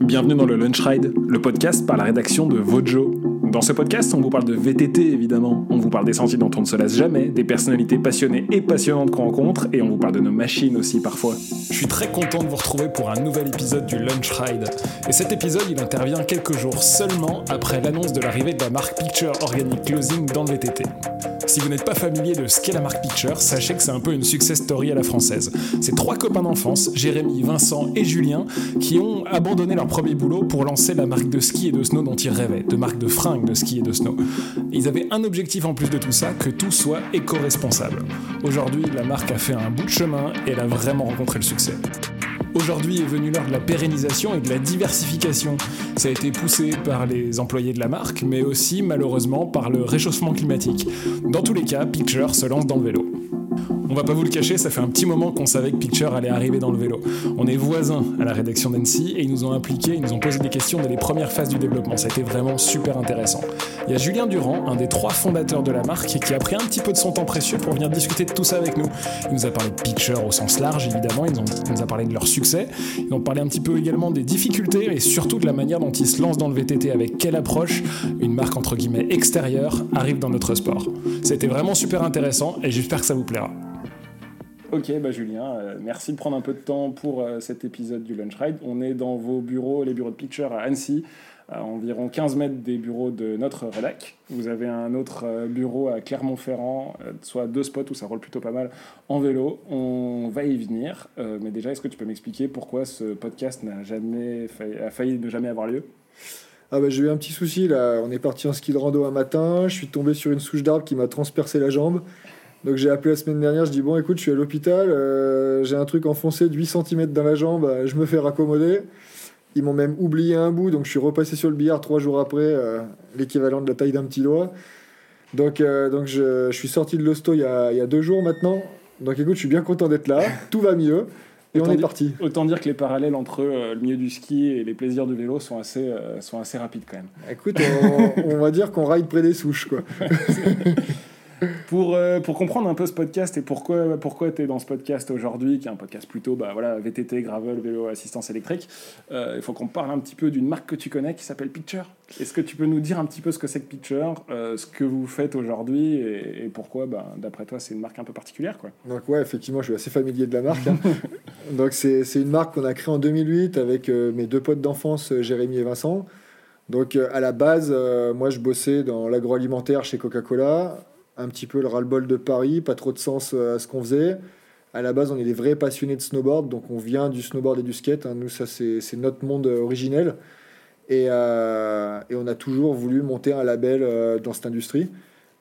Bienvenue dans le Lunch Ride, le podcast par la rédaction de Vojo. Dans ce podcast, on vous parle de VTT évidemment, on vous parle des sentiers dont on ne se lasse jamais, des personnalités passionnées et passionnantes qu'on rencontre, et on vous parle de nos machines aussi parfois. Je suis très content de vous retrouver pour un nouvel épisode du Lunch Ride. Et cet épisode, il intervient quelques jours seulement après l'annonce de l'arrivée de la marque Picture Organic Closing dans le VTT. Si vous n'êtes pas familier de ce qu'est la marque Picture, sachez que c'est un peu une success story à la française. C'est trois copains d'enfance, Jérémy, Vincent et Julien, qui ont abandonné leur premier boulot pour lancer la marque de ski et de snow dont ils rêvaient, de marque de fringues de ski et de snow. Ils avaient un objectif en plus de tout ça, que tout soit éco-responsable. Aujourd'hui, la marque a fait un bout de chemin et elle a vraiment rencontré le succès. Aujourd'hui est venue l'heure de la pérennisation et de la diversification. Ça a été poussé par les employés de la marque, mais aussi malheureusement par le réchauffement climatique. Dans tous les cas, Picture se lance dans le vélo. On va pas vous le cacher, ça fait un petit moment qu'on savait que Picture allait arriver dans le vélo. On est voisins à la rédaction d'Annecy et ils nous ont impliqués, ils nous ont posé des questions dès les premières phases du développement. Ça a été vraiment super intéressant. Il y a Julien Durand, un des trois fondateurs de la marque, qui a pris un petit peu de son temps précieux pour venir discuter de tout ça avec nous. Il nous a parlé de Picture au sens large, évidemment, il nous a parlé de leur succès, ils ont parlé un petit peu également des difficultés et surtout de la manière dont ils se lancent dans le VTT, avec quelle approche une marque entre guillemets extérieure arrive dans notre sport. C'était vraiment super intéressant et j'espère que ça vous plaira. Ok, bah Julien, euh, merci de prendre un peu de temps pour euh, cet épisode du Lunch Ride. On est dans vos bureaux, les bureaux de Picture à Annecy, à environ 15 mètres des bureaux de notre rédac. Vous avez un autre euh, bureau à Clermont-Ferrand, soit deux spots où ça roule plutôt pas mal en vélo. On va y venir, mais déjà, est-ce que tu peux m'expliquer pourquoi ce podcast n'a jamais failli, a failli ne jamais avoir lieu? Ah bah, j'ai eu un petit souci là, on est parti en ski de rando un matin, je suis tombé sur une souche d'arbre qui m'a transpercé la jambe. Donc j'ai appelé la semaine dernière, je dis bon écoute, je suis à l'hôpital, euh, j'ai un truc enfoncé de 8 cm dans la jambe, euh, je me fais raccommoder. Ils m'ont même oublié un bout, donc je suis repassé sur le billard trois jours après, euh, l'équivalent de la taille d'un petit doigt. Donc, donc je, suis sorti de l'hosto il, y a deux jours maintenant. Donc écoute, je suis bien content d'être là, tout va mieux. Et on est parti. Autant dire que les parallèles entre le milieu du ski et les plaisirs du vélo sont assez, sont assez rapides quand même. Écoute, on, on va dire qu'on ride près des souches. quoi. pour, euh, pour comprendre un peu ce podcast et pourquoi, pourquoi tu es dans ce podcast aujourd'hui, qui est un podcast plutôt bah, voilà, VTT, gravel, vélo, assistance électrique, euh, il faut qu'on parle un petit peu d'une marque que tu connais qui s'appelle Picture. Est-ce que tu peux nous dire un petit peu ce que c'est que Picture, euh, ce que vous faites aujourd'hui et, pourquoi, bah, d'après toi, c'est une marque un peu particulière quoi? Donc ouais, effectivement, je suis assez familier de la marque. Hein. Donc c'est une marque qu'on a créée en 2008 avec mes deux potes d'enfance, Jérémy et Vincent. Donc à la base, moi je bossais dans l'agroalimentaire chez Coca-Cola un petit peu le ras-le-bol de Paris, pas trop de sens euh, à ce qu'on faisait. À la base, on est des vrais passionnés de snowboard, donc on vient du snowboard et du skate. Hein. Nous, ça, c'est notre monde originel. Et, euh, et, on a toujours voulu monter un label euh, dans cette industrie.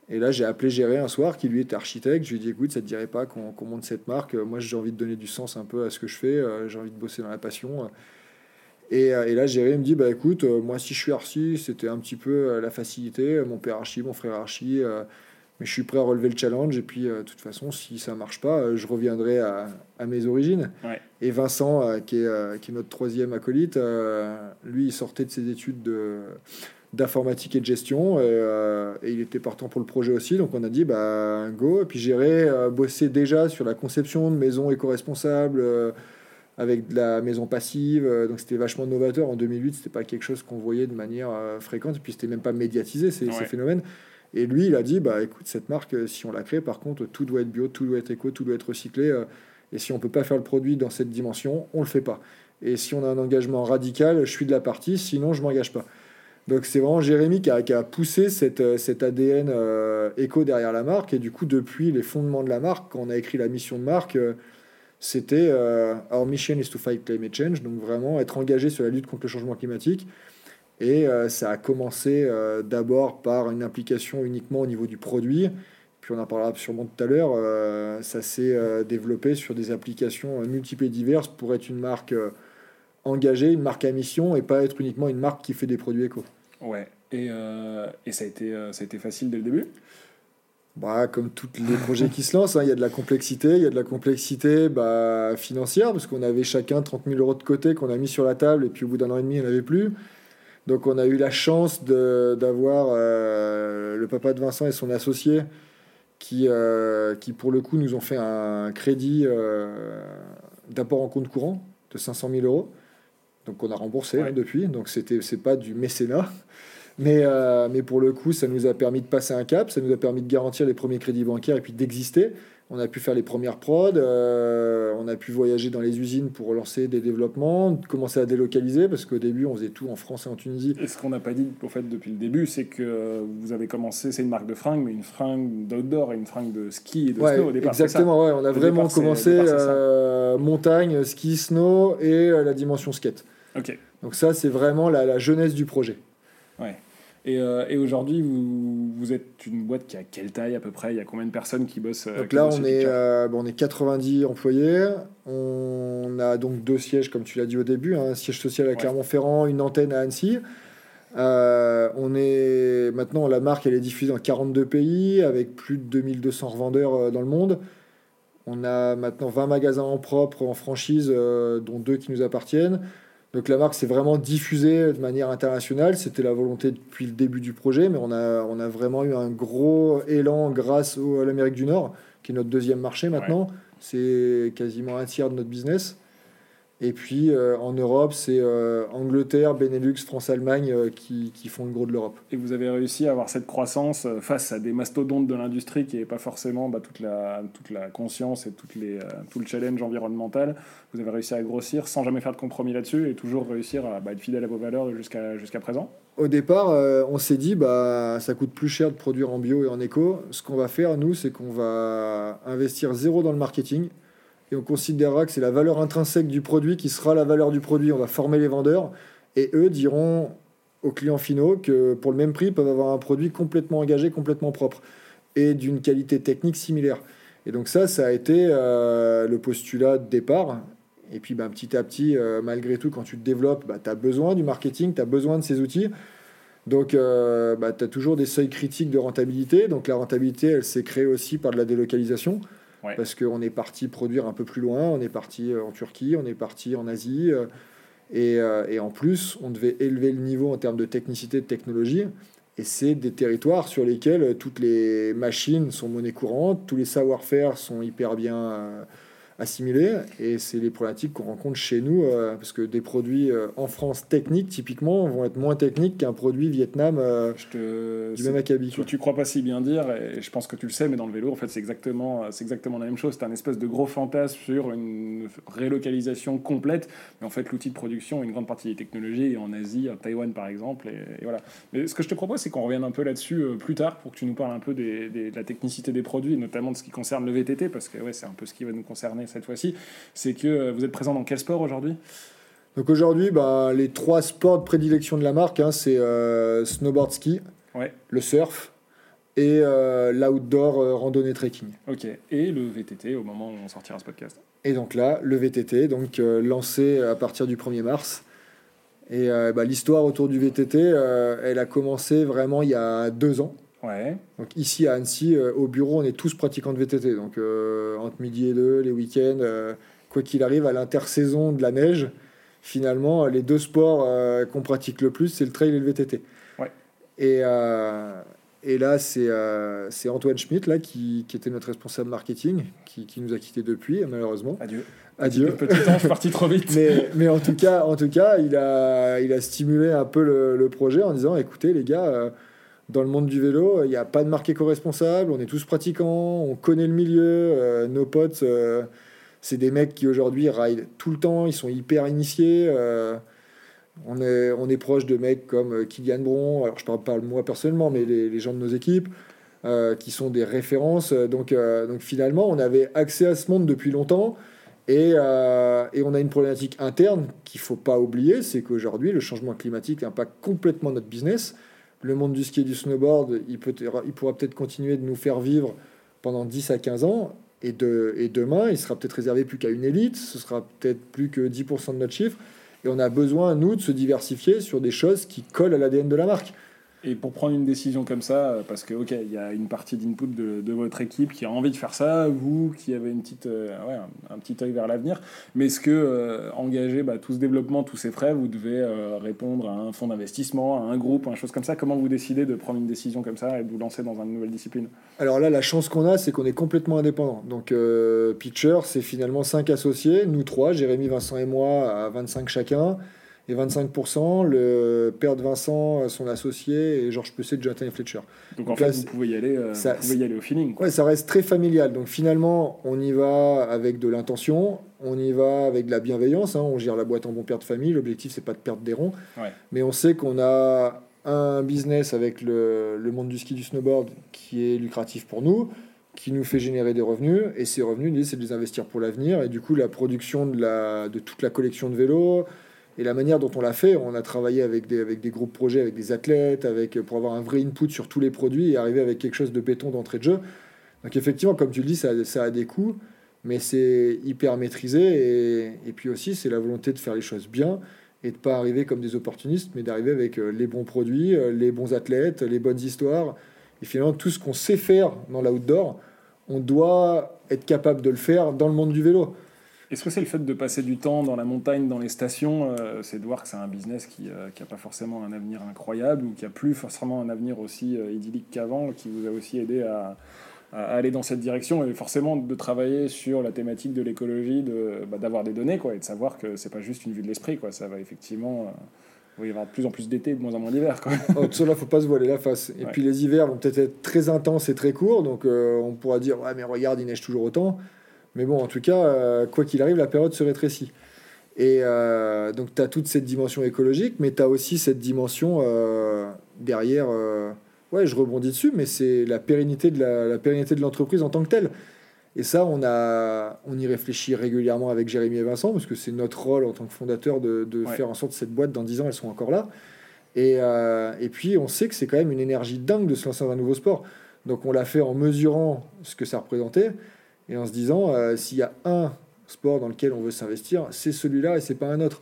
Et là, j'ai appelé Géré un soir, qui lui était architecte. Je lui ai dit écoute, ça te dirait pas qu'on monte cette marque? Moi, j'ai envie de donner du sens un peu à ce que je fais. j'ai envie de bosser dans la passion. Et, et, là, Géré me dit bah écoute, moi, si je suis archi, c'était un petit peu la facilité. Mon père archi, mon frère archi mais je suis prêt à relever le challenge. Et puis, euh, de toute façon, si ça marche pas, euh, je reviendrai à, à mes origines. Et Vincent, euh, qui, est, qui est notre troisième acolyte, lui, il sortait de ses études de d'informatique et de gestion. Et, il était partant pour le projet aussi. Donc on a dit bah go. Et puis j'irai bosser déjà sur la conception de maisons éco-responsables avec de la maison passive. Donc c'était vachement novateur. En 2008 c'était pas quelque chose qu'on voyait de manière fréquente. Et puis c'était même pas médiatisé. Ces, ces phénomènes et lui, il a dit, bah écoute, cette marque, euh, si on la crée, par contre, tout doit être bio, tout doit être éco, tout doit être recyclé. Euh, et si on peut pas faire le produit dans cette dimension, on le fait pas. Et si on a un engagement radical, je suis de la partie, sinon je m'engage pas. Donc c'est vraiment Jérémy qui a, poussé euh, cet ADN éco derrière la marque. Et du coup, depuis les fondements de la marque, quand on a écrit la mission de marque, c'était Our mission is to fight climate change, donc vraiment être engagé sur la lutte contre le changement climatique. Et euh, ça a commencé euh, d'abord par une implication uniquement au niveau du produit. Puis on en parlera sûrement tout à l'heure. Euh, ça s'est développé sur des applications multiples et diverses pour être une marque engagée, une marque à mission et pas être uniquement une marque qui fait des produits éco. Ouais. Et, et ça, a été, ça a été facile dès le début? Bah, comme tous les projets qui se lancent, hein, il y a de la complexité. Il y a de la complexité bah, financière, parce qu'on avait chacun 30 000 euros de côté qu'on a mis sur la table, et puis au bout d'un an et demi, il n'y en avait plus. Donc on a eu la chance d'avoir euh, le papa de Vincent et son associé qui, euh, qui pour le coup nous ont fait un crédit euh, d'apport en compte courant de 500 000 euros. donc on a remboursé hein, depuis, donc c'était c'est pas du mécénat. Mais, mais pour le coup, ça nous a permis de passer un cap, ça nous a permis de garantir les premiers crédits bancaires et puis d'exister. On a pu faire les premières prods, euh, on a pu voyager dans les usines pour lancer des développements, commencer à délocaliser, parce qu'au début, on faisait tout en France et en Tunisie. Et ce qu'on n'a pas dit au fait depuis le début, c'est que vous avez commencé, c'est une marque de fringues, mais une fringue d'outdoor et une fringue de ski et de snow au départ. Exactement, ouais, on a vraiment commencé euh, montagne, ski, snow et euh, la dimension skate. Ok. Donc ça, c'est vraiment la, la jeunesse du projet. Ouais. Et, euh, et aujourd'hui, vous, vous, êtes une boîte qui a quelle taille à peu près? Il y a combien de personnes qui bossent Donc là, on est, euh, bon, on est 90 employés. On a donc deux sièges, comme tu l'as dit au début, hein, un siège social à Clermont-Ferrand, une antenne à Annecy. Euh, on est maintenant la marque, elle est diffusée dans 42 pays avec plus de 2200 revendeurs dans le monde. On a maintenant 20 magasins en propre, en franchise, dont deux qui nous appartiennent. Donc la marque s'est vraiment diffusée de manière internationale. C'était la volonté depuis le début du projet, mais on a, on a vraiment eu un gros élan grâce à l'Amérique du Nord, qui est notre deuxième marché maintenant. C'est quasiment un tiers de notre business. Et puis euh, en Europe, c'est euh, Angleterre, Benelux, France, Allemagne euh, qui, qui, font le gros de l'Europe. Et vous avez réussi à avoir cette croissance face à des mastodontes de l'industrie qui n'avaient pas forcément bah, toute, la, toute la conscience et toutes les, tout le challenge environnemental. Vous avez réussi à grossir sans jamais faire de compromis là-dessus et toujours réussir à bah, être fidèle à vos valeurs jusqu'à jusqu'à présent Au départ, on s'est dit bah ça coûte plus cher de produire en bio et en éco. Ce qu'on va faire, nous, c'est qu'on va investir zéro dans le marketing et on considérera que c'est la valeur intrinsèque du produit qui sera la valeur du produit. On va former les vendeurs et eux diront aux clients finaux que pour le même prix, ils peuvent avoir un produit complètement engagé, complètement propre et d'une qualité technique similaire. Et donc ça, ça a été euh, le postulat de départ. Et puis ben, petit à petit, euh, malgré tout, quand tu te développes, bah, tu as besoin du marketing, tu as besoin de ces outils. Donc euh, bah, tu as toujours des seuils critiques de rentabilité. Donc la rentabilité, elle s'est créée aussi par de la délocalisation. Parce qu'on est parti produire un peu plus loin, on est parti euh, en Turquie, on est parti en Asie. Euh, et, euh, et, en plus, on devait élever le niveau en termes de technicité, de technologie. Et c'est des territoires sur lesquels toutes les machines sont monnaie courante, tous les savoir-faire sont hyper bien assimilés. Et c'est les problématiques qu'on rencontre chez nous, euh, parce que des produits euh, en France techniques, typiquement, vont être moins techniques qu'un produit Vietnam euh, je te... du même acabit. Tu, tu, crois pas si bien dire, et je pense que tu le sais, mais dans le vélo, en fait, c'est exactement, c'est exactement la même chose. C'est un espèce de gros fantasme sur une relocalisation complète. Mais en fait, l'outil de production, une grande partie des technologies en Asie, à Taïwan par exemple. Et, voilà. Mais ce que je te propose, c'est qu'on revienne un peu là-dessus plus tard pour que tu nous parles un peu des, des, de la technicité des produits, notamment de ce qui concerne le VTT, parce que ouais, c'est un peu ce qui va nous concerner cette fois-ci, c'est que euh, vous êtes présent dans quel sport aujourd'hui? Donc aujourd'hui, bah, les trois sports de prédilection de la marque, hein, c'est euh, snowboard ski, ouais. le surf et euh, l'outdoor randonnée trekking. Ok, et le VTT au moment où on sortira ce podcast. Et donc là, le VTT, donc lancé à partir du 1er mars. Et bah, l'histoire autour du VTT, elle a commencé vraiment il y a deux ans. Donc ici à Annecy, euh, au bureau, on est tous pratiquants de VTT. Donc euh, entre midi et deux, les week-ends, euh, quoi qu'il arrive, à l'intersaison de la neige, finalement, les deux sports qu'on pratique le plus, c'est le trail et le VTT. Et, et là, c'est Antoine Schmitt, là, qui, qui, était notre responsable marketing, qui, qui nous a quittés depuis, malheureusement. Adieu. Adieu. Petit temps, je suis parti trop vite. mais, mais en tout cas, en tout cas il, a, il a stimulé un peu le, le projet en disant écoutez, les gars dans le monde du vélo, il n'y a pas de marque éco-responsable, on est tous pratiquants, on connaît le milieu, euh, nos potes, euh, c'est des mecs qui aujourd'hui raident tout le temps, ils sont hyper initiés. Euh, on, est, on est proche de mecs comme Kylian Bron, alors je parle pas moi personnellement, mais les, les gens de nos équipes, qui sont des références. Donc, donc finalement, on avait accès à ce monde depuis longtemps. Et, et on a une problématique interne qu'il ne faut pas oublier, c'est qu'aujourd'hui, le changement climatique impacte complètement notre business le monde du ski et du snowboard, il, peut, il pourra peut-être continuer de nous faire vivre pendant 10 à 15 ans. Et, et demain, il sera peut-être réservé plus qu'à une élite, ce sera peut-être plus que 10% de notre chiffre. Et on a besoin, nous, de se diversifier sur des choses qui collent à l'ADN de la marque. Et pour prendre une décision comme ça, euh, parce que, ok, il y a une partie d'input de, votre équipe qui a envie de faire ça, vous qui avez une petite, euh, ouais, un, petit œil vers l'avenir, mais est-ce que euh, engager bah, tout ce développement, tous ces frais, vous devez répondre à un fonds d'investissement, à un groupe, à une chose comme ça? Comment vous décidez de prendre une décision comme ça et de vous lancer dans une nouvelle discipline? Alors là, la chance qu'on a, c'est qu'on est complètement indépendant. Donc, Pitcher, c'est finalement cinq associés, nous trois, Jérémy, Vincent et moi, à 25 chacun. Et 25% le père de Vincent, son associé, et Georges Pesset, Jonathan et Fletcher. Donc, en fait, vous, pouvez y aller, ça, vous pouvez y aller au feeling. Ouais, ça reste très familial. Donc finalement, on y va avec de l'intention, on y va avec de la bienveillance, hein. on gère la boîte en bon père de famille, l'objectif c'est pas de perdre des ronds, mais on sait qu'on a un business avec le, le, monde du ski, du snowboard qui est lucratif pour nous, qui nous fait générer des revenus, et ces revenus, l'idée c'est de les investir pour l'avenir, et du coup la production de, la, de toute la collection de vélos, et la manière dont on l'a fait, on a travaillé avec des, avec des groupes projets, avec des athlètes, avec, pour avoir un vrai input sur tous les produits et arriver avec quelque chose de béton d'entrée de jeu. Donc effectivement, comme tu le dis, ça, a des coûts, mais c'est hyper maîtrisé, et, et puis aussi c'est la volonté de faire les choses bien, et de pas arriver comme des opportunistes, mais d'arriver avec euh, les bons produits, euh, les bons athlètes, les bonnes histoires. Et finalement, tout ce qu'on sait faire dans l'outdoor, on doit être capable de le faire dans le monde du vélo. Est-ce que c'est le fait de passer du temps dans la montagne, dans les stations, euh, c'est de voir que c'est un business qui n'a pas forcément un avenir incroyable ou qui a plus forcément un avenir aussi idyllique qu'avant, qui vous a aussi aidé à, à aller dans cette direction et forcément de travailler sur la thématique de l'écologie, de, bah, d'avoir des données quoi, et de savoir que c'est pas juste une vue de l'esprit. Quoi. Ça va effectivement. Euh, il va y avoir de plus en plus d'été, de moins en moins d'hiver. Oh, tout faut pas se voiler la face. Et puis les hivers vont peut-être être très intenses et très courts, donc euh, on pourra dire ouais, mais regarde, il neige toujours autant. Mais bon, en tout cas, euh, quoi qu'il arrive, la période se rétrécit. Et donc, tu as toute cette dimension écologique, mais tu as aussi cette dimension derrière ouais, je rebondis dessus, mais c'est la pérennité de la, pérennité de l'entreprise en tant que telle. Et ça, on, a, on y réfléchit régulièrement avec Jérémy et Vincent, parce que c'est notre rôle en tant que fondateur de, faire en sorte que cette boîte, dans 10 ans, elles sont encore là. Et, euh, et puis, on sait que c'est quand même une énergie dingue de se lancer dans un nouveau sport. Donc, on l'a fait en mesurant ce que ça représentait et en se disant, euh, s'il y a un sport dans lequel on veut s'investir, c'est celui-là et c'est pas un autre.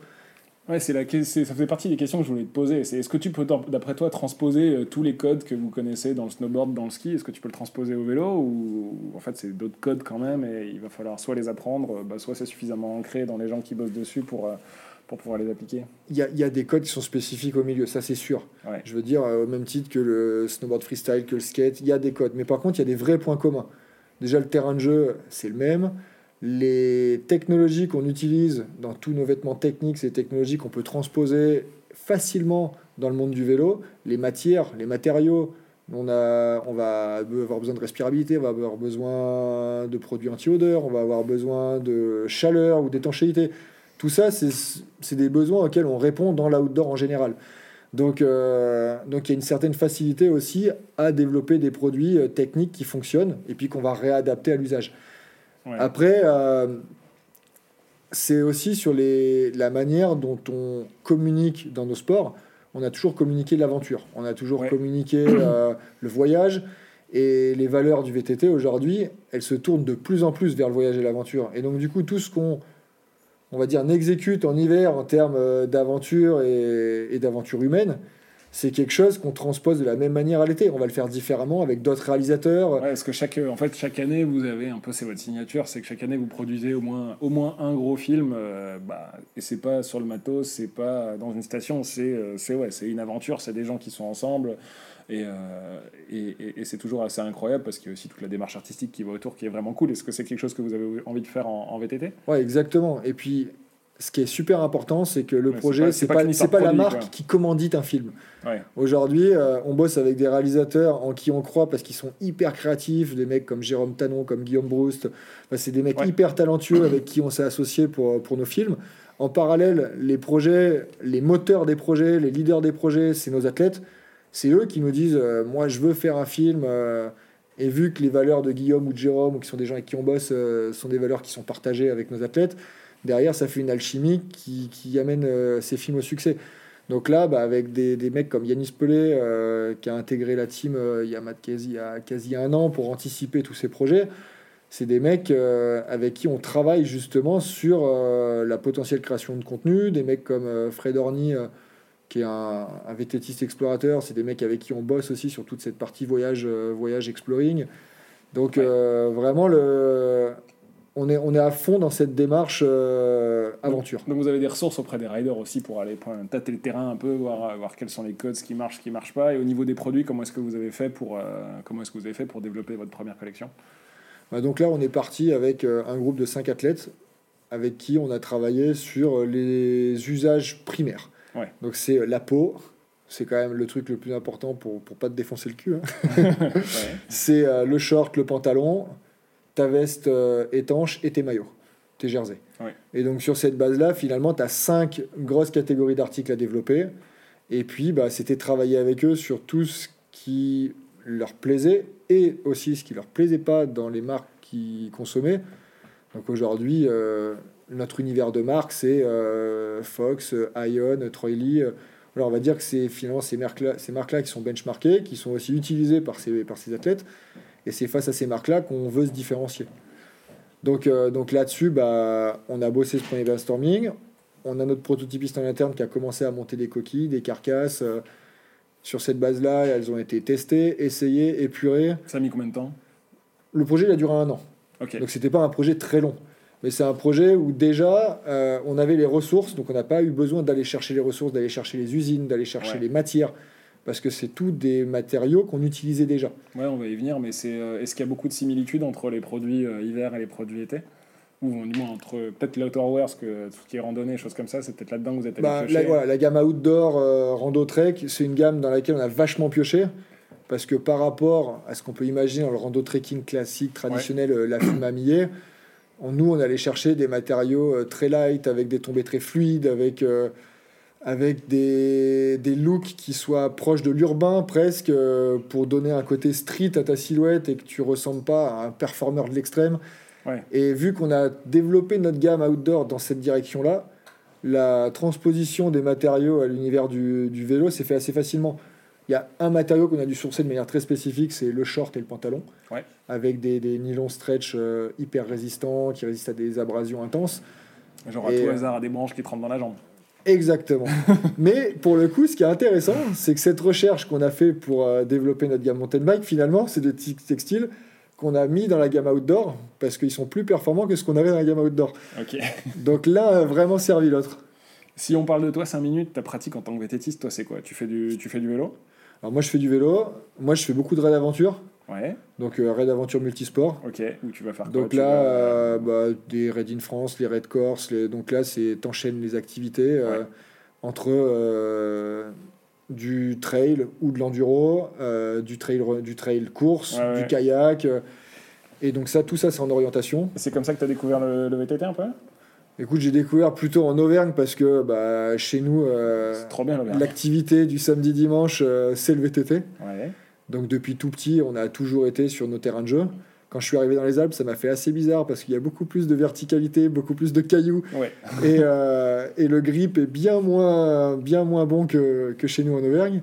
Ouais, c'est la, ça fait partie des questions que je voulais te poser. C'est est-ce que tu peux, d'après toi, transposer euh, tous les codes que vous connaissez dans le snowboard, dans le ski? Est-ce que tu peux le transposer au vélo ou en fait c'est d'autres codes quand même et il va falloir soit les apprendre, euh, bah, soit c'est suffisamment ancré dans les gens qui bossent dessus pour, euh, pour pouvoir les appliquer? Il y a, y a, des codes qui sont spécifiques au milieu, ça c'est sûr. Je veux dire, au même titre que le snowboard freestyle, que le skate, il y a des codes. Mais par contre, il y a des vrais points communs. Déjà, le terrain de jeu, c'est le même. Les technologies qu'on utilise dans tous nos vêtements techniques, ces technologies qu'on peut transposer facilement dans le monde du vélo, les matières, les matériaux, on, a, on va avoir besoin de respirabilité, on va avoir besoin de produits anti-odeur, on va avoir besoin de chaleur ou d'étanchéité. Tout ça, c'est des besoins auxquels on répond dans l'outdoor en général. Donc, euh, donc il y a une certaine facilité aussi à développer des produits euh, techniques qui fonctionnent et puis qu'on va réadapter à l'usage. Après, euh, c'est aussi sur les, la manière dont on communique dans nos sports. On a toujours communiqué l'aventure, on a toujours communiqué le voyage. Et les valeurs du VTT aujourd'hui, elles se tournent de plus en plus vers le voyage et l'aventure. Et donc, du coup, tout ce qu'on, on va dire, n'exécute en hiver en termes euh, d'aventure et, d'aventure humaine, c'est quelque chose qu'on transpose de la même manière à l'été. On va le faire différemment avec d'autres réalisateurs. Parce que chaque, en fait, chaque année, vous avez un peu, c'est votre signature, c'est que chaque année, vous produisez au moins, au moins un gros film. Euh, bah, et c'est pas sur le matos, c'est pas dans une station, c'est euh, c'est ouais, une aventure, c'est des gens qui sont ensemble. Et, euh, et, et, c'est toujours assez incroyable parce qu'il y a aussi toute la démarche artistique qui va autour qui est vraiment cool. Est-ce que c'est quelque chose que vous avez envie de faire en, en VTT Ouais, exactement. Et puis, ce qui est super important, c'est que le projet, c'est pas, c'est pas, la marque qui commandite un film. Aujourd'hui, euh, on bosse avec des réalisateurs en qui on croit parce qu'ils sont hyper créatifs, des mecs comme Jérôme Tanon, comme Guillaume Broust. c'est des mecs hyper talentueux avec qui on s'est associé pour, pour nos films. En parallèle, les projets, les moteurs des projets, les leaders des projets, c'est nos athlètes. C'est eux qui nous disent euh, Moi, je veux faire un film. Euh, et vu que les valeurs de Guillaume ou de Jérôme, ou qui sont des gens avec qui on bosse, sont des valeurs qui sont partagées avec nos athlètes, derrière, ça fait une alchimie qui, qui amène euh, ces films au succès. Donc là, bah, avec des, des, mecs comme Yanis Pelé, euh, qui a intégré la team euh, il, y a il y a quasi un an pour anticiper tous ces projets, c'est des mecs avec qui on travaille justement sur la potentielle création de contenu. Des mecs comme Fred Orny, qui est un, un vététiste explorateur, c'est des mecs avec qui on bosse aussi sur toute cette partie voyage, voyage exploring. Donc vraiment, le, on est, on est à fond dans cette démarche euh, aventure. Donc, vous avez des ressources auprès des riders aussi pour aller tâter le terrain un peu, voir, voir quels sont les codes, ce qui marche, ce qui marche pas. Et au niveau des produits, comment est-ce que vous avez fait pour, euh, comment est-ce que vous avez fait pour développer votre première collection? Bah, Donc là, on est parti avec euh, un groupe de cinq athlètes avec qui on a travaillé sur les usages primaires. Ouais. Donc c'est la peau, c'est quand même le truc le plus important pour pour pas te défoncer le cul. hein. Ouais. C'est euh, le short, le pantalon, ta veste euh, étanche et tes maillots, tes jerseys. Ouais. Et donc sur cette base-là, finalement, tu as cinq grosses catégories d'articles à développer. Et puis, bah, c'était travailler avec eux sur tout ce qui leur plaisait et aussi ce qui leur plaisait pas dans les marques qu'ils consommaient. Donc aujourd'hui, euh, notre univers de marque, c'est euh, Fox, Ion, Troy Lee. Alors on va dire que c'est finalement ces marques-là ces qui sont benchmarkées, qui sont aussi utilisées par ces, par ces athlètes. Et c'est face à ces marques-là qu'on veut se différencier. Donc, euh, donc là-dessus, bah, on a bossé ce premier brainstorming. On a notre prototypiste en interne qui a commencé à monter des coquilles, des carcasses. euh, sur cette base-là, elles ont été testées, essayées, épurées. Ça a mis combien de temps? Le projet, il a duré un an. Ok. Donc c'était pas un projet très long. Mais c'est un projet où déjà, euh, on avait les ressources, donc on n'a pas eu besoin d'aller chercher les ressources, d'aller chercher les usines, d'aller chercher Ouais. les matières, parce que c'est tout des matériaux qu'on utilisait déjà. Ouais, on va y venir, mais c'est euh, est-ce qu'il y a beaucoup de similitudes entre les produits euh, hiver et les produits été? Ou du moins entre peut-être l'outerwear, parce que tout ce qui est randonnée, choses comme ça, c'est peut-être là-dedans que vous êtes allé Bah, piocher. la, voilà, la gamme outdoor euh, Rando Trek, c'est une gamme dans laquelle on a vachement pioché. Parce que par rapport à ce qu'on peut imaginer dans le rando trekking classique, traditionnel, euh, la fume mamillée, on- nous, on allait chercher des matériaux euh, très light, avec des tombées très fluides, avec, euh, avec des, des looks qui soient proches de l'urbain presque, euh, pour donner un côté street à ta silhouette et que tu ressembles pas à un performeur de l'extrême. Ouais. Et vu qu'on a développé notre gamme outdoor dans cette direction-là, la transposition des matériaux à l'univers du, du vélo s'est fait assez facilement. Il y a un matériau qu'on a dû sourcer de manière très spécifique, c'est le short et le pantalon, Ouais. avec des, des nylons stretch euh, hyper résistants, qui résistent à des abrasions intenses. Genre à Et, tout euh, hasard, à des branches qui te rentrent dans la jambe. Exactement. Mais pour le coup, ce qui est intéressant, c'est que cette recherche qu'on a fait pour euh, développer notre gamme mountain bike, finalement, c'est des textiles qu'on a mis dans la gamme outdoor parce qu'ils sont plus performants que ce qu'on avait dans la gamme outdoor. Ok. Donc l'un a vraiment servi l'autre. Si on parle de toi 5 minutes, ta pratique en tant que vététiste, toi c'est quoi? Tu fais, du, tu fais du vélo? Alors moi, je fais du vélo. Moi, je fais beaucoup de raids d'aventure. Ouais. Donc euh, raid d'aventure multisport. Ok. Où tu vas faire quoi Donc là, vas- euh, bah, des raids in France, les raids Corse. les- Donc là, c'est t'enchaînes les activités euh, entre euh, du trail ou de l'enduro, du trail du trail course, Ouais, du kayak. et donc ça, tout ça, c'est en orientation. C'est comme ça que tu as découvert le, le VTT un peu? Écoute, j'ai découvert plutôt en Auvergne parce que bah, chez nous, euh, l'activité du samedi-dimanche, euh, c'est le VTT. Ouais. Donc depuis tout petit, on a toujours été sur nos terrains de jeu. Quand je suis arrivé dans les Alpes, ça m'a fait assez bizarre parce qu'il y a beaucoup plus de verticalité, beaucoup plus de cailloux Ouais. et, euh, et le grip est bien moins, bien moins bon que, que chez nous en Auvergne.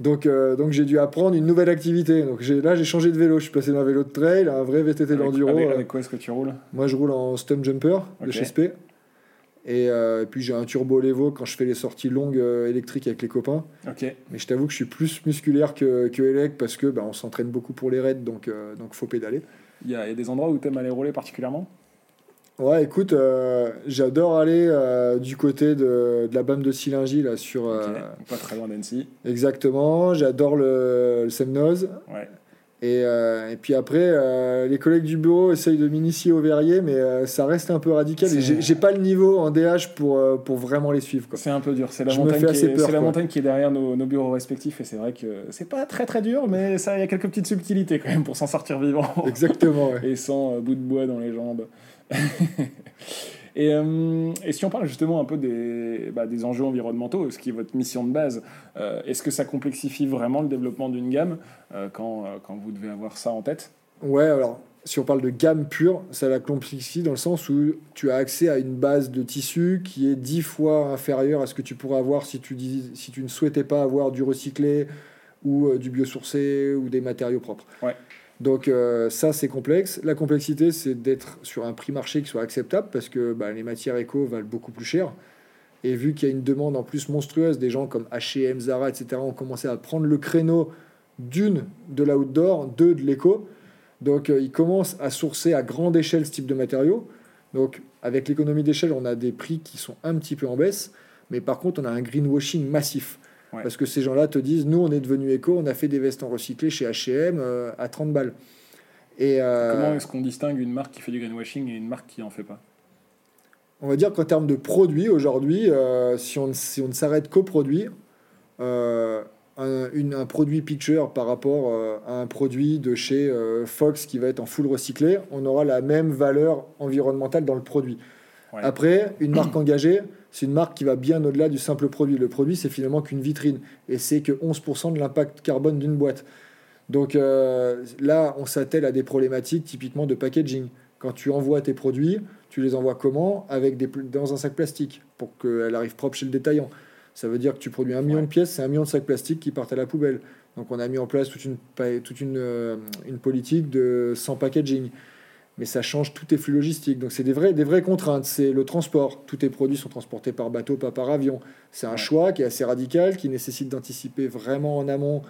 Donc, euh, donc j'ai dû apprendre une nouvelle activité. Donc là, j'ai changé de vélo. Je suis passé d'un vélo de trail à un vrai VTT d'enduro. avec, Euh, avec quoi est-ce que tu roules? Moi, je roule en Stump Jumper de Ok. chez SP. Et, euh, et puis j'ai un turbo Levo quand je fais les sorties longues euh, électriques avec les copains. Mais je t'avoue que je suis plus musculaire que, que élec parce que bah, on s'entraîne beaucoup pour les raids, donc euh, donc faut pédaler. Il y, il y a des endroits où tu aimes aller rouler particulièrement? Ouais, écoute, euh, j'adore aller euh, du côté de, de la BAM de Silingy, là, sur... euh. Pas très loin d'Annecy. exactement, j'adore le, le Semnoz. Ouais. Et, et puis après, les collègues du bureau essayent de m'initier au verrier, mais ça reste un peu radical. Et j'ai pas le niveau en DH pour, pour vraiment les suivre. Quoi. C'est un peu dur. C'est la, Je montagne qui, est, peur, la montagne qui est derrière nos, nos bureaux respectifs. Et c'est vrai que c'est pas très très dur, mais ça, il y a quelques petites subtilités quand même pour s'en sortir vivant. Exactement, ouais. et sans bout de bois dans les jambes. et, euh, et si on parle justement un peu des, bah, des enjeux environnementaux, ce qui est votre mission de base, euh, est-ce que ça complexifie vraiment le développement d'une gamme euh, quand, quand vous devez avoir ça en tête? Ouais, alors si on parle de gamme pure, ça la complexifie dans le sens où tu as accès à une base de tissu qui est dix fois inférieure à ce que tu pourrais avoir si tu, dis, si tu ne souhaitais pas avoir du recyclé ou du biosourcé ou des matériaux propres. Ouais. Donc euh, ça, c'est complexe. La complexité, c'est d'être sur un prix marché qui soit acceptable parce que bah, les matières éco valent beaucoup plus cher. Et vu qu'il y a une demande en plus monstrueuse, des gens comme H&M, Zara, etc., ont commencé à prendre le créneau d'une de l'outdoor, deux de l'éco. Donc euh, ils commencent à sourcer à grande échelle ce type de matériaux. Donc avec l'économie d'échelle, on a des prix qui sont un petit peu en baisse, mais par contre on a un greenwashing massif. Ouais. Parce que ces gens-là te disent, nous on est devenu éco, on a fait des vestes en recyclé chez H&M euh, à 30 balles. Et euh, Comment est-ce qu'on distingue une marque qui fait du greenwashing et une marque qui en fait pas? On va dire qu'en termes de produits, aujourd'hui, euh, si, on, si on ne s'arrête qu'aux produits, un, une- un produit picture par rapport euh, à un produit de chez euh, Fox qui va être en full recyclé, on aura la même valeur environnementale dans le produit. Ouais. Après, une marque engagée, c'est une marque qui va bien au-delà du simple produit. Le produit, c'est finalement qu'une vitrine et c'est que 11% de l'impact carbone d'une boîte. Donc euh, là, on s'attelle à des problématiques typiquement de packaging. Quand tu envoies tes produits, tu les envoies comment? Avec des, Dans un sac plastique pour qu'elle arrive propre chez le détaillant. Ça veut dire que tu produis un million Ouais. de pièces, c'est un million de sacs plastiques qui partent à la poubelle. Donc on a mis en place toute une, toute une, euh, une politique de sans packaging. Mais ça change tous tes flux logistiques. Donc c'est des, vrais, des vraies contraintes. C'est le transport. Tous tes produits sont transportés par bateau, pas par avion. C'est un choix qui est assez radical, qui nécessite d'anticiper vraiment en amont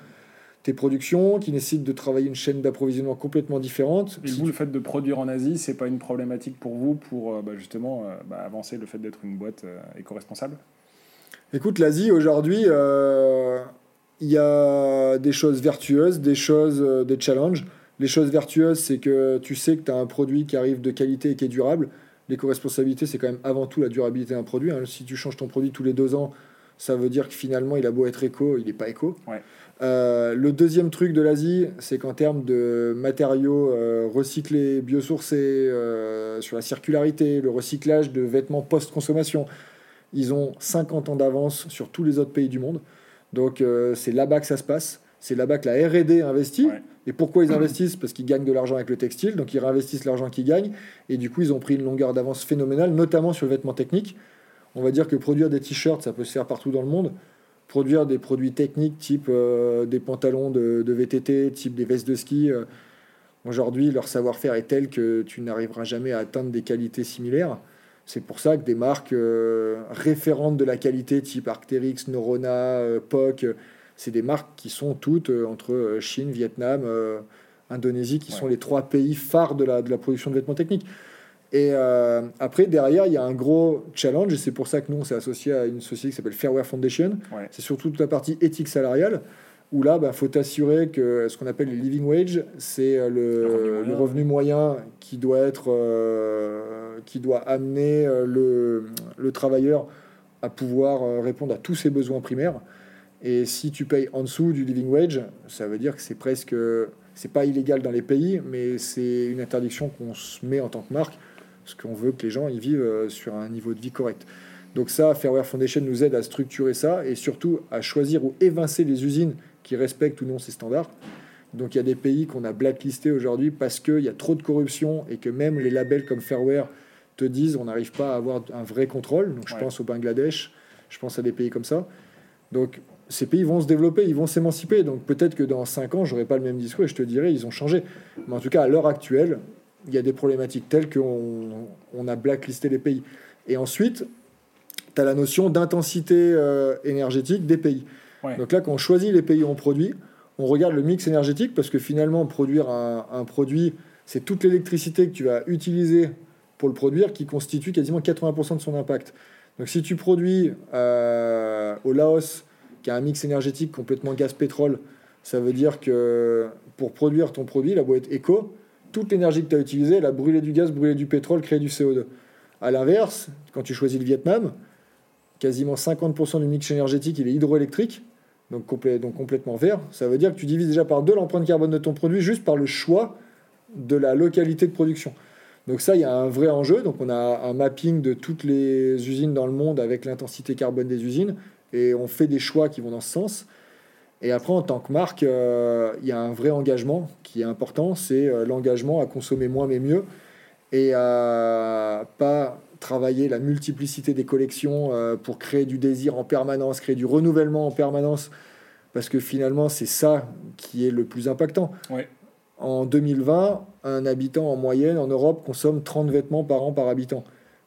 tes productions, qui nécessite de travailler une chaîne d'approvisionnement complètement différente. Et Si vous, le fait de produire en Asie, c'est pas une problématique pour vous pour euh, bah, justement euh, bah, avancer le fait d'être une boîte euh, éco-responsable? Écoute, l'Asie, aujourd'hui, il y a des choses vertueuses, des choses, des challenges. Les choses vertueuses, c'est que tu sais que tu as un produit qui arrive de qualité et qui est durable. L'éco-responsabilité, c'est quand même avant tout la durabilité d'un produit. hein. Si tu changes ton produit tous les deux ans, ça veut dire que finalement, il a beau être éco, il n'est pas éco. Ouais. Euh, le deuxième truc de l'Asie, c'est qu'en termes de matériaux euh, recyclés, biosourcés, euh, sur la circularité, le recyclage de vêtements post-consommation, ils ont 50 ans d'avance sur tous les autres pays du monde. Donc c'est là-bas que ça se passe. C'est là-bas que la RD investit. Ouais. Et pourquoi ils investissent? Parce qu'ils gagnent de l'argent avec le textile, donc ils réinvestissent l'argent qu'ils gagnent. Et du coup, ils ont pris une longueur d'avance phénoménale, notamment sur le vêtement technique. On va dire que produire des t-shirts, ça peut se faire partout dans le monde. Produire des produits techniques, type euh, des pantalons de, de VTT, type des vestes de ski, euh, aujourd'hui, leur savoir-faire est tel que tu n'arriveras jamais à atteindre des qualités similaires. C'est pour ça que des marques euh, référentes de la qualité, type Arc'teryx, Norona, POC, c'est des marques qui sont toutes euh, entre euh, Chine, Vietnam, euh, Indonésie, qui Ouais. sont les trois pays phares de la, de la production de vêtements techniques. Et euh, après, derrière, il y a un gros challenge, et c'est pour ça que nous, on s'est associé à une société qui s'appelle Fairwear Foundation. Ouais. C'est surtout toute la partie éthique salariale, où là, il faut t'assurer que ce qu'on appelle le living wage, c'est Le revenu le, moyen, le revenu moyen qui doit être, euh, qui doit amener le, le travailleur à pouvoir répondre à tous ses besoins primaires. Et si tu payes en dessous du living wage, ça veut dire que c'est presque, c'est pas illégal dans les pays, mais c'est une interdiction qu'on se met en tant que marque, parce qu'on veut que les gens y vivent euh, sur un niveau de vie correct. Donc ça, Fairwear Foundation nous aide à structurer ça et surtout à choisir ou évincer les usines qui respectent ou non ces standards. Donc il y a des pays qu'on a blacklistés aujourd'hui parce qu'il y a trop de corruption et que même les labels comme Fairwear te disent on n'arrive pas à avoir un vrai contrôle. Donc je Ouais. pense au Bangladesh, je pense à des pays comme ça. Donc ces pays vont se développer, ils vont s'émanciper. Donc peut-être que dans 5 ans, j'aurai pas le même discours et je te dirai ils ont changé. Mais en tout cas, à l'heure actuelle, il y a des problématiques telles qu'on on a blacklisté les pays. Et ensuite, tu as la notion d'intensité euh, énergétique des pays. Ouais. Donc là, quand on choisit les pays où on produit, on regarde le mix énergétique parce que finalement, produire un, un produit, c'est toute l'électricité que tu vas utiliser pour le produire qui constitue quasiment 80% de son impact. Donc si tu produis euh, au Laos, qui a un mix énergétique complètement gaz-pétrole, ça veut dire que pour produire ton produit, la boîte éco, toute l'énergie que tu as utilisée, elle a brûlé du gaz, brûlé du pétrole, créé du CO2. À l'inverse, quand tu choisis le Vietnam, quasiment 50% du mix énergétique, il est hydroélectrique, donc, donc complètement vert. Ça veut dire que tu divises déjà par deux l'empreinte carbone de ton produit juste par le choix de la localité de production. Donc ça, il y a un vrai enjeu. Donc on a un mapping de toutes les usines dans le monde avec l'intensité carbone des usines et on fait des choix qui vont dans ce sens. Et après, en tant que marque, euh, il y a un vrai engagement qui est important, c'est euh, l'engagement à consommer moins mais mieux et à pas travailler la multiplicité des collections euh, pour créer du désir en permanence, créer du renouvellement en permanence, parce que finalement, c'est ça qui est le plus impactant. Ouais. En 2020, un habitant en moyenne en Europe consomme 30 vêtements par an par habitant.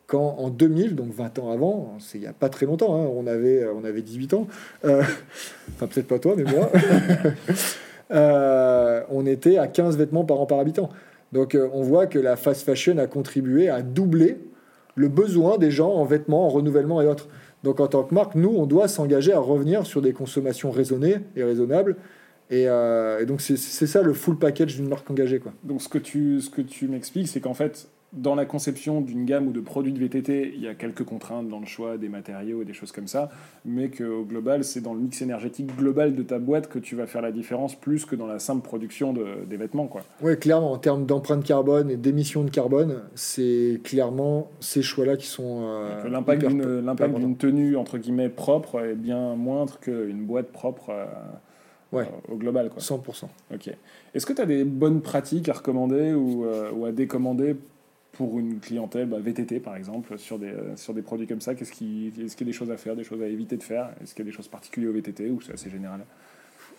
Quand en 2000, donc 20 ans avant, c'est il n'y a pas très longtemps, hein, on, avait, on avait 18 ans, euh, enfin peut-être pas toi, mais moi, euh, on était à 15 vêtements par an par habitant. Donc euh, on voit que la fast fashion a contribué à doubler le besoin des gens en vêtements, en renouvellement et autres. Donc en tant que marque, nous, on doit s'engager à revenir sur des consommations raisonnées et raisonnables. Et, et donc c'est c'est ça le full package d'une marque engagée. Quoi. Donc ce que tu, ce que tu m'expliques, c'est qu'en fait, dans la conception d'une gamme ou de produits de VTT, il y a quelques contraintes dans le choix des matériaux et des choses comme ça, mais qu'au global, c'est dans le mix énergétique global de ta boîte que tu vas faire la différence plus que dans la simple production de, des vêtements. Oui, clairement, en termes d'empreinte carbone et d'émissions de carbone, c'est clairement ces choix-là qui sont. Euh, l'impact d'une tenue, entre guillemets, propre est bien moindre qu'une boîte propre. Euh, ouais. au global. Quoi. 100%. Ok. Est-ce que tu as des bonnes pratiques à recommander ou, euh, ou à décommander pour une clientèle bah, VTT par exemple, sur des, euh, sur des produits comme ça Qu'est-ce qui, Est-ce qu'il y a des choses à faire, des choses à éviter de faire? Est-ce qu'il y a des choses particulières au VTT ou c'est assez général?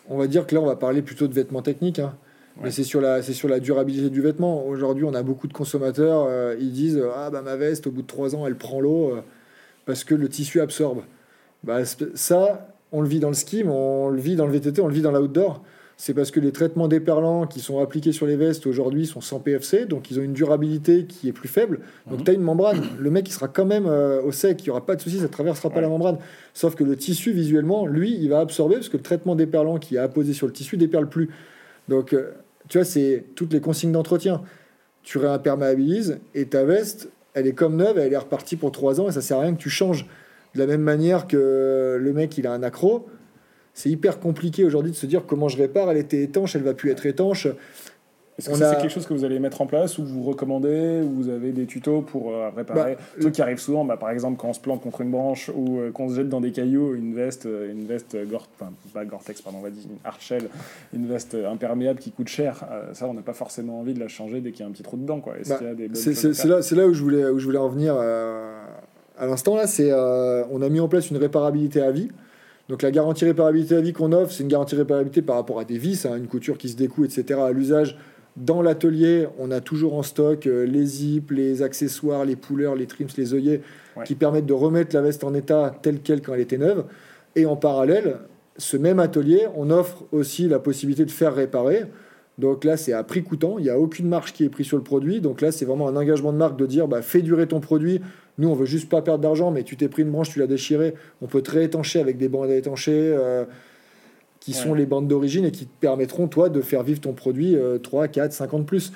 On va dire que là, on va parler plutôt de vêtements techniques. Hein. Mais c'est sur, la, c'est sur la durabilité du vêtement. Aujourd'hui, on a beaucoup de consommateurs, euh, ils disent Ah, bah ma veste, au bout de trois ans, elle prend l'eau euh, parce que le tissu absorbe. Bah, ça, on le vit dans le ski, mais on le vit dans le VTT, on le vit dans l'outdoor c'est parce que les traitements déperlants qui sont appliqués sur les vestes aujourd'hui sont sans PFC, donc ils ont une durabilité qui est plus faible. Donc mhm. tu as une membrane, le mec il sera quand même euh, au sec, il n'y aura pas de souci, ça ne traversera pas la membrane. Sauf que le tissu visuellement, lui, il va absorber parce que le traitement déperlant qui est apposé sur le tissu déperle plus. Donc euh, tu vois, c'est toutes les consignes d'entretien. Tu réimperméabilises et ta veste, elle est comme neuve, elle est repartie pour 3 ans et ça sert à rien que tu changes. De la même manière que le mec il a un accro, c'est hyper compliqué aujourd'hui de se dire comment je répare. Elle était étanche, elle va plus être étanche. Est-ce que c'est quelque chose que vous allez mettre en place ou vous recommandez ou vous avez des tutos pour euh, réparer bah, Le truc qui arrive souvent, bah, par exemple quand on se plante contre une branche ou euh, qu'on se jette dans des cailloux, une veste, euh, une veste Gore, enfin, pas Gore-Tex, pardon, on va dire une Archel, une veste imperméable qui coûte cher. ça, on n'a pas forcément envie de la changer dès qu'il y a un petit trou dedans. Quoi. Bah, c'est là, là où je voulais, où je voulais en venir à l'instant. Là, c'est on a mis en place une réparabilité à vie. Donc la garantie réparabilité à vie qu'on offre, c'est une garantie réparabilité par rapport à des vis, hein, une couture qui se découle, etc. À l'usage, dans l'atelier, on a toujours en stock euh, les zips, les accessoires, les pouleurs, les trims, les œillets, qui permettent de remettre la veste en état telle qu'elle quand elle était neuve. Et en parallèle, ce même atelier, on offre aussi la possibilité de faire réparer. Donc là, c'est à prix coûtant, il n'y a aucune marge qui est prise sur le produit. Donc là, c'est vraiment un engagement de marque de dire bah, fais durer ton produit, nous, on veut juste pas perdre d'argent, mais tu t'es pris une branche, tu l'as déchirée. On peut te réétancher avec des bandes à étancher euh, qui sont les bandes d'origine et qui te permettront, toi, de faire vivre ton produit 3, 4, 50 plus.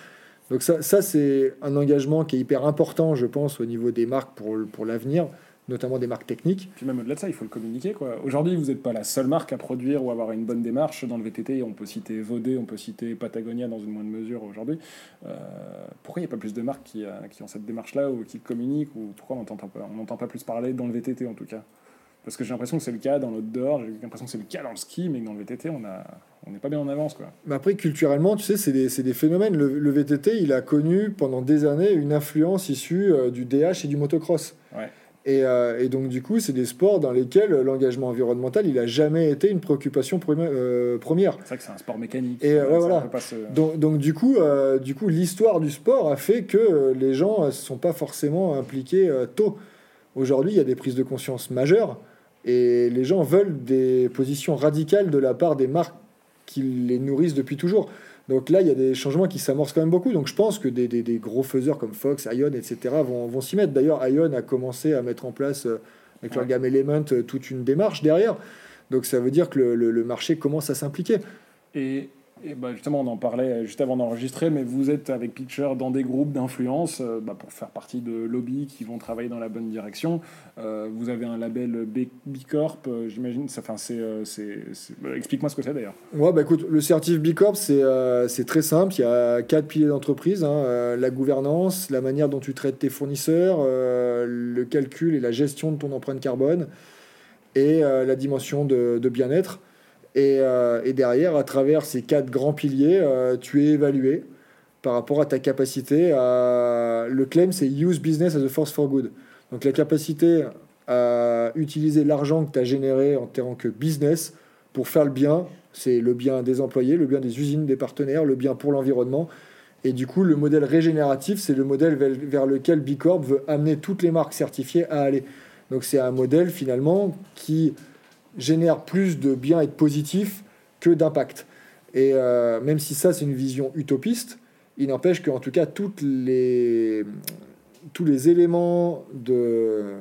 Donc ça, ça c'est un engagement qui est hyper important, je pense, au niveau des marques pour, pour l'avenir notamment des marques techniques. Puis même au-delà de ça, il faut le communiquer. Quoi. Aujourd'hui, vous n'êtes pas la seule marque à produire ou avoir une bonne démarche dans le VTT. On peut citer Vodé, on peut citer Patagonia dans une moindre mesure aujourd'hui. Euh, pourquoi il n'y a pas plus de marques qui, euh, qui ont cette démarche-là ou qui communiquent ou pourquoi on n'entend pas, on pas plus parler dans le VTT en tout cas? Parce que j'ai l'impression que c'est le cas dans l'outdoor, j'ai l'impression que c'est le cas dans le ski, mais que dans le VTT, on a, on n'est pas bien en avance. Quoi. Mais après, culturellement, tu sais, c'est des, des, phénomènes. Le, le, VTT, il a connu pendant des années une influence issue euh, du DH et du motocross. Ouais. Euh, et, donc, du coup, c'est des sports dans lesquels l'engagement environnemental, il n'a jamais été une préoccupation euh, première. C'est vrai que c'est un sport mécanique. Et voilà. donc, donc, du coup, euh, du coup, l'histoire du sport a fait que les gens ne sont pas forcément impliqués tôt. Aujourd'hui, il y a des prises de conscience majeures et les gens veulent des positions radicales de la part des marques qui les nourrissent depuis toujours. Donc là, il y a des changements qui s'amorcent quand même beaucoup. Donc je pense que des, des, gros faiseurs comme Fox, Ion, etc. vont, vont s'y mettre. D'ailleurs, Ion a commencé à mettre en place, euh, avec leur gamme Element, euh, toute une démarche derrière. Donc ça veut dire que le, le marché commence à s'impliquer. Et et bah justement, on en parlait juste avant d'enregistrer, mais vous êtes avec Pitcher dans des groupes d'influence euh, bah, pour faire partie de lobbies qui vont travailler dans la bonne direction. Euh, vous avez un label B, Corp, euh, j'imagine. Enfin, bah, explique-moi ce que c'est d'ailleurs. Ouais, bah écoute, le certif B Corp, c'est, très simple. Il y a quatre piliers d'entreprise hein. la gouvernance, la manière dont tu traites tes fournisseurs, le calcul et la gestion de ton empreinte carbone, et la dimension de bien-être. Euh, et, derrière, à travers ces quatre grands piliers, euh, tu es évalué par rapport à ta capacité à... Le claim, c'est Use Business as a Force for Good. Donc la capacité à utiliser l'argent que tu as généré en tant que business pour faire le bien. C'est le bien des employés, le bien des usines, des partenaires, le bien pour l'environnement. Et du coup, le modèle régénératif, c'est le modèle vers lequel B Corp veut amener toutes les marques certifiées à aller. Donc c'est un modèle finalement qui génère plus de bien et de positif que d'impact. Et euh, même si ça, c'est une vision utopiste, il n'empêche qu'en tout cas, toutes les, tous les éléments de,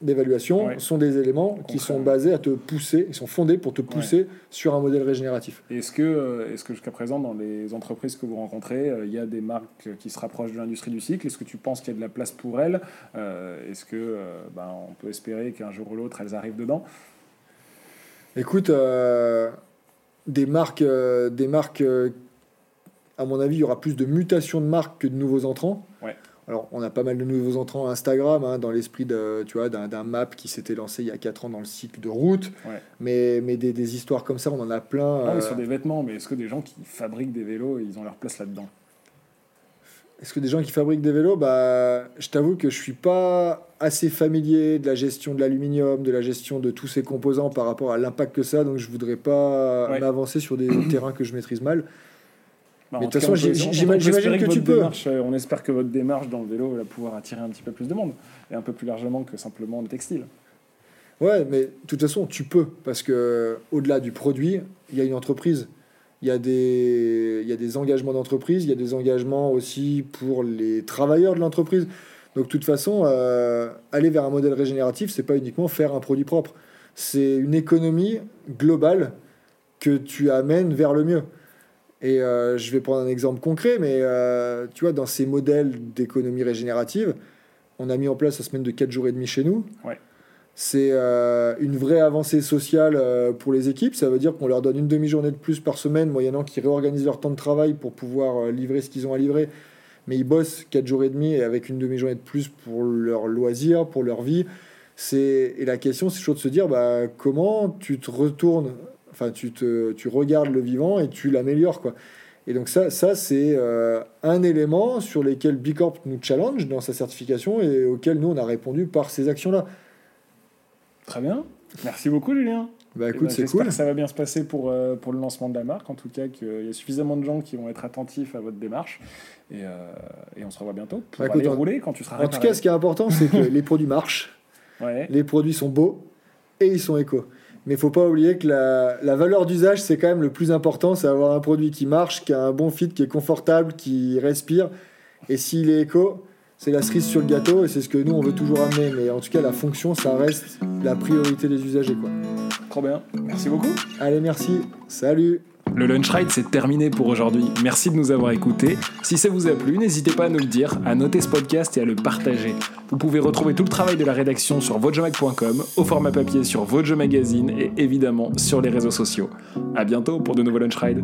d'évaluation Ouais. sont des éléments qui sont basés à te pousser, ils sont fondés pour te pousser sur un modèle régénératif. Est-ce que, euh, est-ce que jusqu'à présent, dans les entreprises que vous rencontrez, euh, il y a des marques qui se rapprochent de l'industrie du cycle? Est-ce que tu penses qu'il y a de la place pour elles? Euh, Est-ce que ben, on peut espérer qu'un jour ou l'autre, elles arrivent dedans? Écoute, euh, des marques, euh, des marques euh, à mon avis, il y aura plus de mutations de marques que de nouveaux entrants. Ouais. Alors, on a pas mal de nouveaux entrants Instagram, hein, dans l'esprit de, tu vois, d'un, d'un map qui s'était lancé il y a 4 ans dans le cycle de route. Ouais. Mais, mais des, des histoires comme ça, on en a plein. Non, mais euh, sur des vêtements, mais est-ce que des gens qui fabriquent des vélos, ils ont leur place là-dedans? Est-ce que des gens qui fabriquent des vélos, bah, je t'avoue que je suis pas assez familier de la gestion de l'aluminium, de la gestion de tous ces composants par rapport à l'impact que ça, a, donc je voudrais pas Ouais. m'avancer sur des terrains que je maîtrise mal. Bah, Mais de toute façon, j'imagine que tu peux. démarche, euh, on espère que votre démarche dans le vélo va pouvoir attirer un petit peu plus de monde, et un peu plus largement que simplement le textile. Ouais, mais de toute façon, tu peux, parce que au-delà du produit, il y a une entreprise. Il y a des, y a des engagements d'entreprise, il y a des engagements aussi pour les travailleurs de l'entreprise. Donc, de toute façon, euh, aller vers un modèle régénératif, c'est pas uniquement faire un produit propre. C'est une économie globale que tu amènes vers le mieux. Et euh, je vais prendre un exemple concret, mais euh, tu vois, dans ces modèles d'économie régénérative, on a mis en place la semaine de 4 jours et demi chez nous. Ouais. C'est euh, une vraie avancée sociale euh, pour les équipes. Ça veut dire qu'on leur donne une demi-journée de plus par semaine, moyennant qu'ils réorganisent leur temps de travail pour pouvoir euh, livrer ce qu'ils ont à livrer. Mais ils bossent 4 jours et demi et avec une demi-journée de plus pour leur loisir, pour leur vie. Et la question, c'est toujours de se dire bah, comment tu te retournes, enfin, tu, te, tu regardes le vivant et tu l'améliores. Quoi. Et donc, ça, ça c'est un élément sur lequel Bicorp nous challenge dans sa certification et auquel nous, on a répondu par ces actions-là. Très bien. Merci beaucoup, Julien. Bah Eh écoute, ben, c'est J'espère cool. que ça va bien se passer pour, euh, pour le lancement de la marque. En tout cas, qu'il y a suffisamment de gens qui vont être attentifs à votre démarche. Et, euh, et on se revoit bientôt pour Bah, écoute, aller en- rouler quand tu seras En tout cas, ce qui est important, c'est que les produits marchent, Ouais. les produits sont beaux et ils sont éco. Mais il faut pas oublier que la, la valeur d'usage, c'est quand même le plus important, c'est avoir un produit qui marche, qui a un bon fit, qui est confortable, qui respire. Et s'il est éco, c'est la cerise sur le gâteau et c'est ce que nous, on veut toujours amener. Mais en tout cas, la fonction, ça reste la priorité des usagers. Quoi. Trop bien. Merci beaucoup. Allez, merci. Salut. Le Lunch Ride, c'est terminé pour aujourd'hui. Merci de nous avoir écoutés. Si ça vous a plu, n'hésitez pas à nous le dire, à noter ce podcast et à le partager. Vous pouvez retrouver tout le travail de la rédaction sur votejomag.com, au format papier sur Vojo Magazine et évidemment sur les réseaux sociaux. À bientôt pour de nouveaux Lunch Rides.